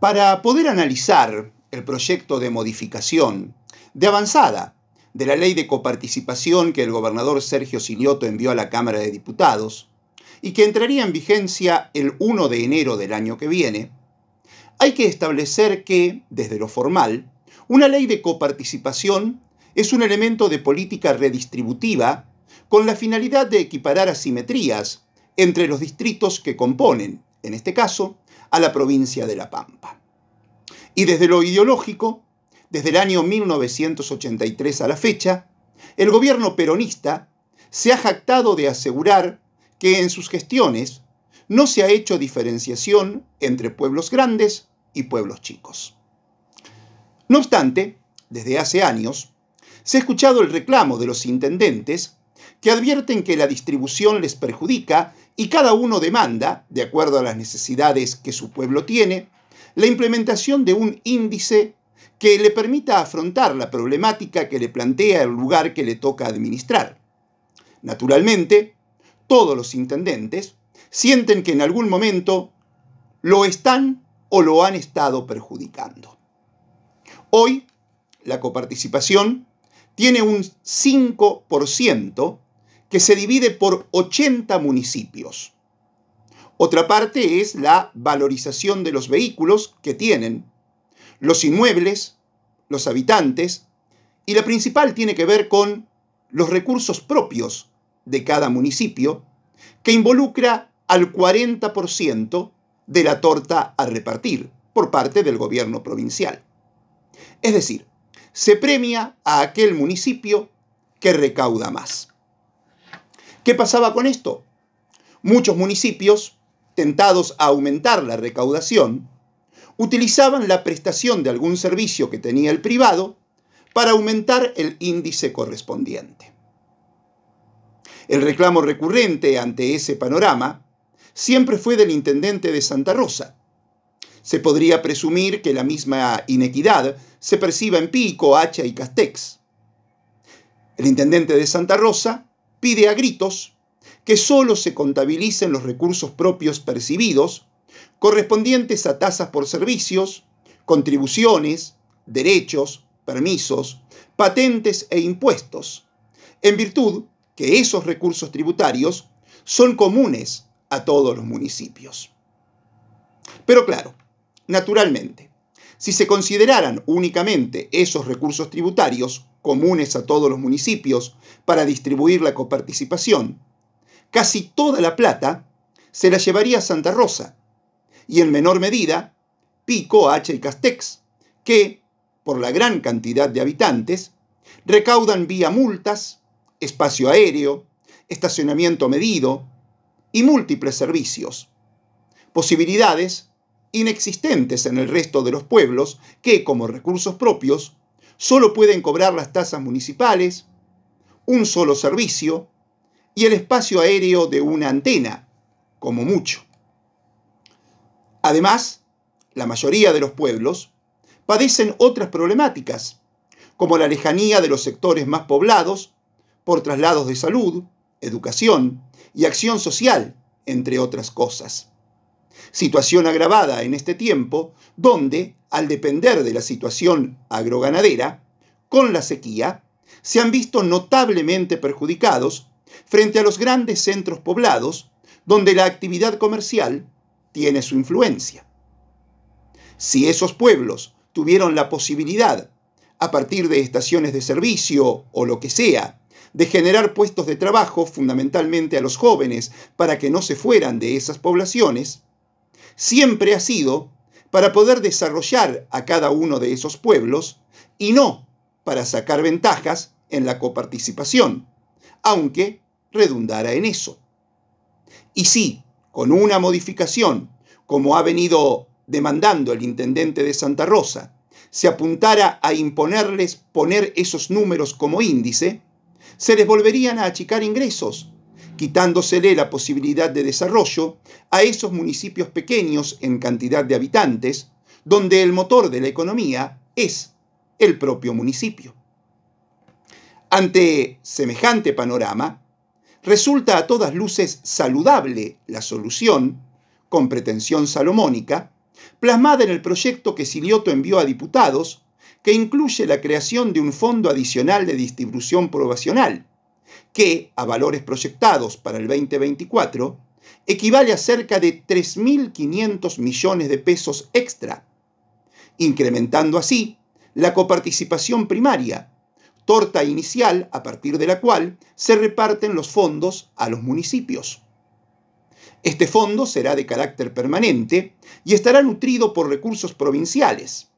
Para poder analizar el proyecto de modificación de avanzada de la ley de coparticipación que el gobernador Sergio Silioto envió a la Cámara de Diputados y que entraría en vigencia el 1 de enero del año que viene, hay que establecer que, desde lo formal, una ley de coparticipación es un elemento de política redistributiva con la finalidad de equiparar asimetrías entre los distritos que componen, en este caso, a la provincia de La Pampa. Y desde lo ideológico, desde el año 1983 a la fecha, el gobierno peronista se ha jactado de asegurar que en sus gestiones no se ha hecho diferenciación entre pueblos grandes y pueblos chicos. No obstante, desde hace años, se ha escuchado el reclamo de los intendentes que advierten que la distribución les perjudica y cada uno demanda, de acuerdo a las necesidades que su pueblo tiene, la implementación de un índice que le permita afrontar la problemática que le plantea el lugar que le toca administrar. Naturalmente, todos los intendentes sienten que en algún momento lo están o lo han estado perjudicando. Hoy, la coparticipación tiene un 5% que se divide por 80 municipios. Otra parte es la valorización de los vehículos que tienen, los inmuebles, los habitantes, y la principal tiene que ver con los recursos propios de cada municipio, que involucra al 40% de la torta a repartir por parte del gobierno provincial. Es decir, se premia a aquel municipio que recauda más. ¿Qué pasaba con esto? Muchos municipios, tentados a aumentar la recaudación, utilizaban la prestación de algún servicio que tenía el privado para aumentar el índice correspondiente. El reclamo recurrente ante ese panorama siempre fue del intendente de Santa Rosa. Se podría presumir que la misma inequidad se perciba en Pico, Hacha y Castex. El intendente de Santa Rosa pide a gritos que solo se contabilicen los recursos propios percibidos correspondientes a tasas por servicios, contribuciones, derechos, permisos, patentes e impuestos, en virtud que esos recursos tributarios son comunes a todos los municipios. Pero claro, naturalmente, si se consideraran únicamente esos recursos tributarios comunes a todos los municipios para distribuir la coparticipación, casi toda la plata se la llevaría Santa Rosa y en menor medida Pico, Hacha y Castex, que, por la gran cantidad de habitantes, recaudan vía multas, espacio aéreo, estacionamiento medido y múltiples servicios. Posibilidades inexistentes en el resto de los pueblos que, como recursos propios, solo pueden cobrar las tasas municipales, un solo servicio y el espacio aéreo de una antena, como mucho. Además, la mayoría de los pueblos padecen otras problemáticas, como la lejanía de los sectores más poblados por traslados de salud, educación y acción social, entre otras cosas. Situación agravada en este tiempo, donde, al depender de la situación agroganadera, con la sequía, se han visto notablemente perjudicados frente a los grandes centros poblados, donde la actividad comercial tiene su influencia. Si esos pueblos tuvieron la posibilidad, a partir de estaciones de servicio o lo que sea, de generar puestos de trabajo fundamentalmente a los jóvenes para que no se fueran de esas poblaciones, siempre ha sido para poder desarrollar a cada uno de esos pueblos y no para sacar ventajas en la coparticipación, aunque redundara en eso. Y si, con una modificación, como ha venido demandando el intendente de Santa Rosa, se apuntara a imponerles poner esos números como índice, se les volverían a achicar ingresos, quitándosele la posibilidad de desarrollo a esos municipios pequeños en cantidad de habitantes, donde el motor de la economía es el propio municipio. Ante semejante panorama, resulta a todas luces saludable la solución, con pretensión salomónica, plasmada en el proyecto que Silioto envió a diputados, que incluye la creación de un fondo adicional de distribución probacional, que, a valores proyectados para el 2024, equivale a cerca de 3.500 millones de pesos extra, incrementando así la coparticipación primaria, torta inicial a partir de la cual se reparten los fondos a los municipios. Este fondo será de carácter permanente y estará nutrido por recursos provinciales.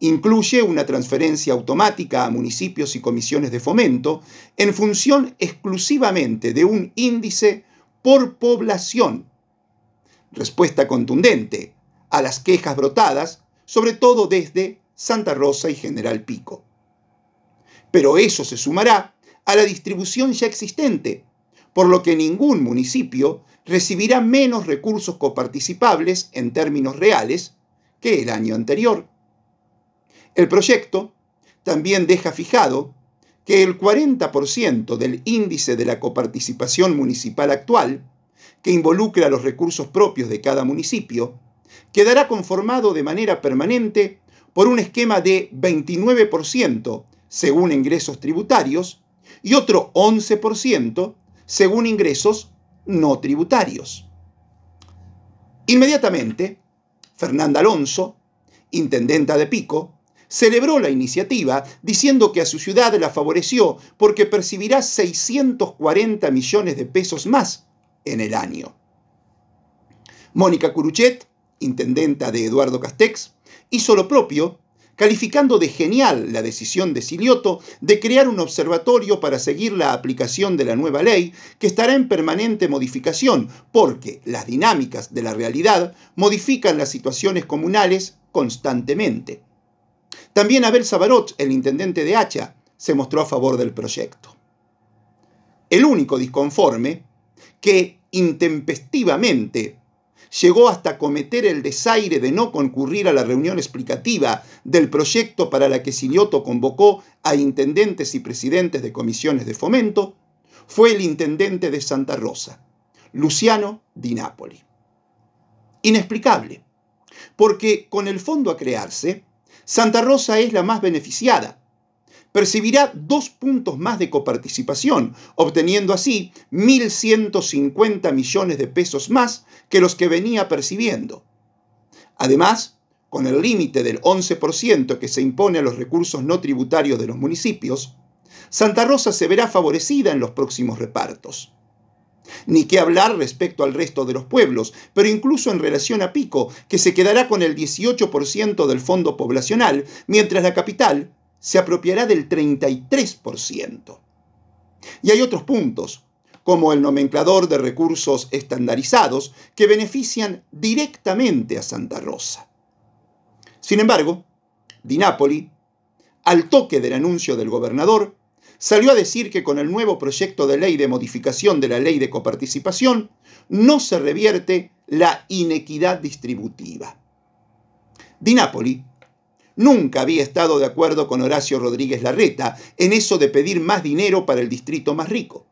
Incluye una transferencia automática a municipios y comisiones de fomento en función exclusivamente de un índice por población. Respuesta contundente a las quejas brotadas, sobre todo desde Santa Rosa y General Pico pero eso se sumará a la distribución ya existente, por lo que ningún municipio recibirá menos recursos coparticipables en términos reales que el año anterior. El proyecto también deja fijado que el 40% del índice de la coparticipación municipal actual, que involucra los recursos propios de cada municipio, quedará conformado de manera permanente por un esquema de 29% según ingresos tributarios y otro 11% según ingresos no tributarios. Inmediatamente, Fernanda Alonso, intendenta de Pico, celebró la iniciativa diciendo que a su ciudad la favoreció porque percibirá 640 millones de pesos más en el año. Mónica Curuchet, intendenta de Eduardo Castex, hizo lo propio calificando de genial la decisión de Silioto de crear un observatorio para seguir la aplicación de la nueva ley que estará en permanente modificación porque las dinámicas de la realidad modifican las situaciones comunales constantemente. También Abel Sabarot, el intendente de Hacha, se mostró a favor del proyecto. El único disconforme que intempestivamente llegó hasta cometer el desaire de no concurrir a la reunión explicativa del proyecto para la que Silioto convocó a intendentes y presidentes de comisiones de fomento, fue el intendente de Santa Rosa, Luciano Di Napoli. Inexplicable, porque con el fondo a crearse, Santa Rosa es la más beneficiada, percibirá dos puntos más de coparticipación, obteniendo así 1.150 millones de pesos más que los que venía percibiendo. Además, con el límite del 11% que se impone a los recursos no tributarios de los municipios, Santa Rosa se verá favorecida en los próximos repartos. Ni qué hablar respecto al resto de los pueblos, pero incluso en relación a Pico, que se quedará con el 18% del fondo poblacional, mientras la capital se apropiará del 33%. Y hay otros puntos, como el nomenclador de recursos estandarizados, que benefician directamente a Santa Rosa. Sin embargo, Di Napoli, al toque del anuncio del gobernador, salió a decir que con el nuevo proyecto de ley de modificación de la ley de coparticipación no se revierte la inequidad distributiva. Di Napoli nunca había estado de acuerdo con Horacio Rodríguez Larreta en eso de pedir más dinero para el distrito más rico.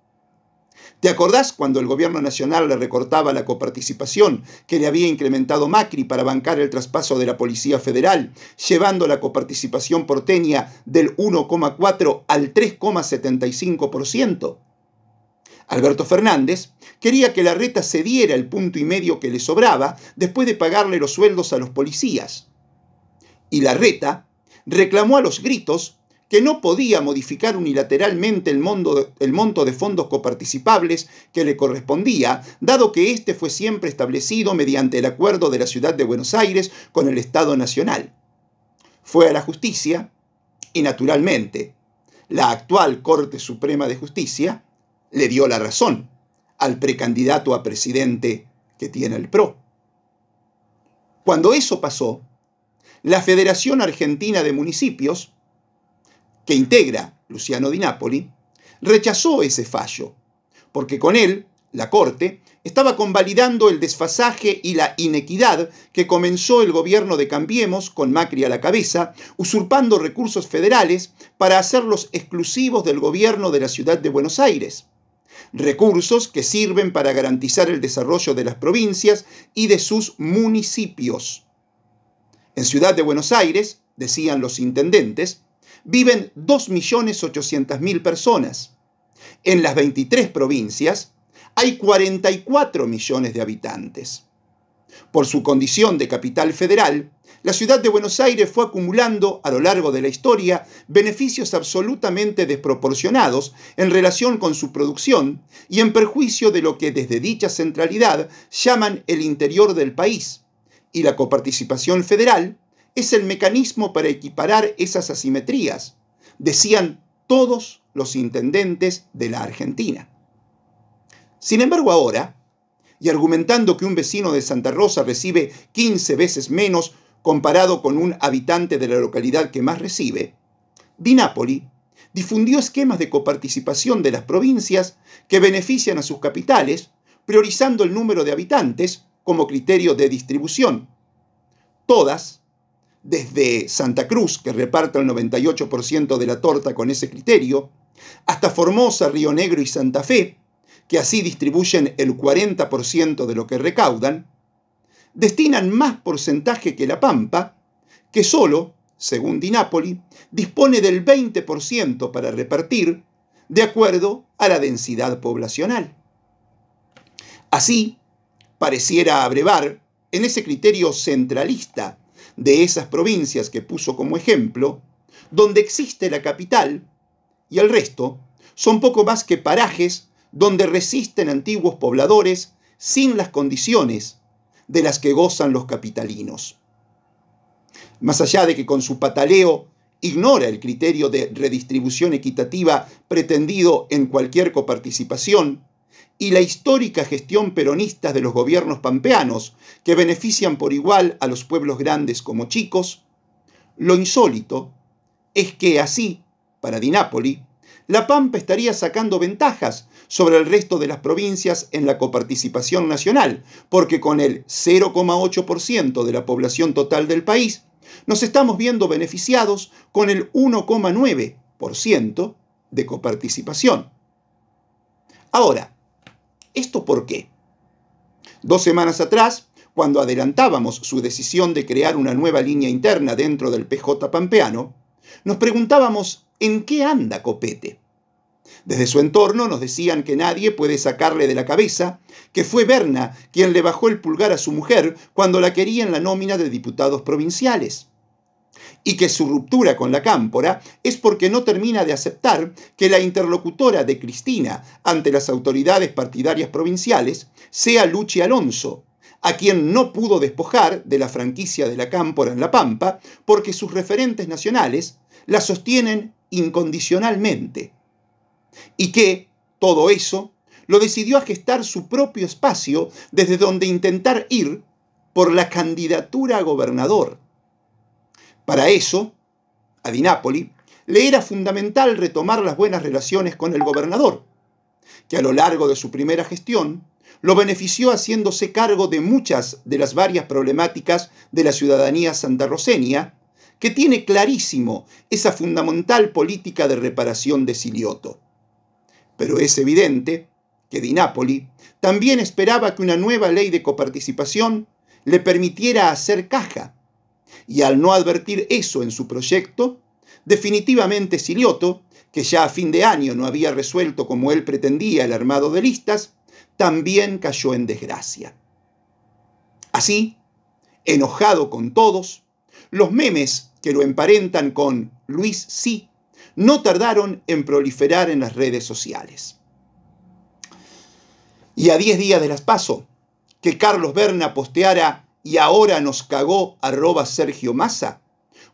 ¿Te acordás cuando el gobierno nacional le recortaba la coparticipación que le había incrementado Macri para bancar el traspaso de la Policía Federal, llevando la coparticipación porteña del 1,4 al 3,75%? Alberto Fernández quería que la reta cediera el punto y medio que le sobraba después de pagarle los sueldos a los policías y la reta reclamó a los gritos que no podía modificar unilateralmente el, monto de fondos coparticipables que le correspondía, dado que éste fue siempre establecido mediante el acuerdo de la Ciudad de Buenos Aires con el Estado Nacional. Fue a la justicia y, naturalmente, la actual Corte Suprema de Justicia le dio la razón al precandidato a presidente que tiene el PRO. Cuando eso pasó, la Federación Argentina de Municipios, que integra Luciano Di Napoli, rechazó ese fallo, porque con él, la Corte, estaba convalidando el desfasaje y la inequidad que comenzó el gobierno de Cambiemos con Macri a la cabeza, usurpando recursos federales para hacerlos exclusivos del gobierno de la ciudad de Buenos Aires. Recursos que sirven para garantizar el desarrollo de las provincias y de sus municipios En Ciudad de Buenos Aires, decían los intendentes, viven 2.800.000 personas. En las 23 provincias hay 44 millones de habitantes. Por su condición de capital federal, la ciudad de Buenos Aires fue acumulando a lo largo de la historia beneficios absolutamente desproporcionados en relación con su producción y en perjuicio de lo que desde dicha centralidad llaman el interior del país. Y la coparticipación federal es el mecanismo para equiparar esas asimetrías, decían todos los intendentes de la Argentina. Sin embargo, ahora, y argumentando que un vecino de Santa Rosa recibe 15 veces menos comparado con un habitante de la localidad que más recibe, Di Napoli difundió esquemas de coparticipación de las provincias que benefician a sus capitales, priorizando el número de habitantes como criterio de distribución. Todas, desde Santa Cruz, que reparte el 98% de la torta con ese criterio, hasta Formosa, Río Negro y Santa Fe, que así distribuyen el 40% de lo que recaudan, destinan más porcentaje que La Pampa, que solo, según Dinápoli, dispone del 20% para repartir de acuerdo a la densidad poblacional. Así, pareciera abrevar en ese criterio centralista de esas provincias que puso como ejemplo, donde existe la capital y el resto son poco más que parajes donde resisten antiguos pobladores sin las condiciones de las que gozan los capitalinos. Más allá de que con su pataleo ignora el criterio de redistribución equitativa pretendido en cualquier coparticipación, y la histórica gestión peronista de los gobiernos pampeanos, que benefician por igual a los pueblos grandes como chicos, lo insólito es que así, para Dinápoli, la Pampa estaría sacando ventajas sobre el resto de las provincias en la coparticipación nacional, porque con el 0,8% de la población total del país, nos estamos viendo beneficiados con el 1,9% de coparticipación. Ahora, ¿esto por qué? Dos semanas atrás, cuando adelantábamos su decisión de crear una nueva línea interna dentro del PJ pampeano, nos preguntábamos en qué anda Copete. Desde su entorno nos decían que nadie puede sacarle de la cabeza que fue Berna quien le bajó el pulgar a su mujer cuando la quería en la nómina de diputados provinciales. Y que su ruptura con la cámpora es porque no termina de aceptar que la interlocutora de Cristina ante las autoridades partidarias provinciales sea Luchi Alonso, a quien no pudo despojar de la franquicia de la cámpora en La Pampa porque sus referentes nacionales la sostienen incondicionalmente y que todo eso lo decidió a gestar su propio espacio desde donde intentar ir por la candidatura a gobernador. Para eso, a Dinápoli le era fundamental retomar las buenas relaciones con el gobernador, que a lo largo de su primera gestión lo benefició haciéndose cargo de muchas de las varias problemáticas de la ciudadanía santarroseña, que tiene clarísimo esa fundamental política de reparación de Silioto. Pero es evidente que Di Napoli también esperaba que una nueva ley de coparticipación le permitiera hacer caja. Y al no advertir eso en su proyecto, definitivamente Silioto, que ya a fin de año no había resuelto como él pretendía el armado de listas, también cayó en desgracia. Así, enojado con todos, los memes que lo emparentan con Luis Sí no tardaron en proliferar en las redes sociales. Y a 10 días de las paso, que Carlos Berna posteara y ahora nos cagó arroba Sergio Massa,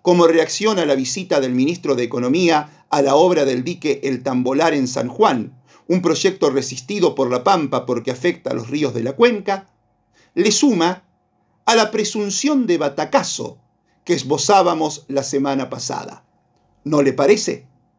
como reacción a la visita del ministro de Economía a la obra del dique El Tambolar en San Juan, un proyecto resistido por la Pampa porque afecta a los ríos de la cuenca, le suma a la presunción de batacazo que esbozábamos la semana pasada. ¿No le parece?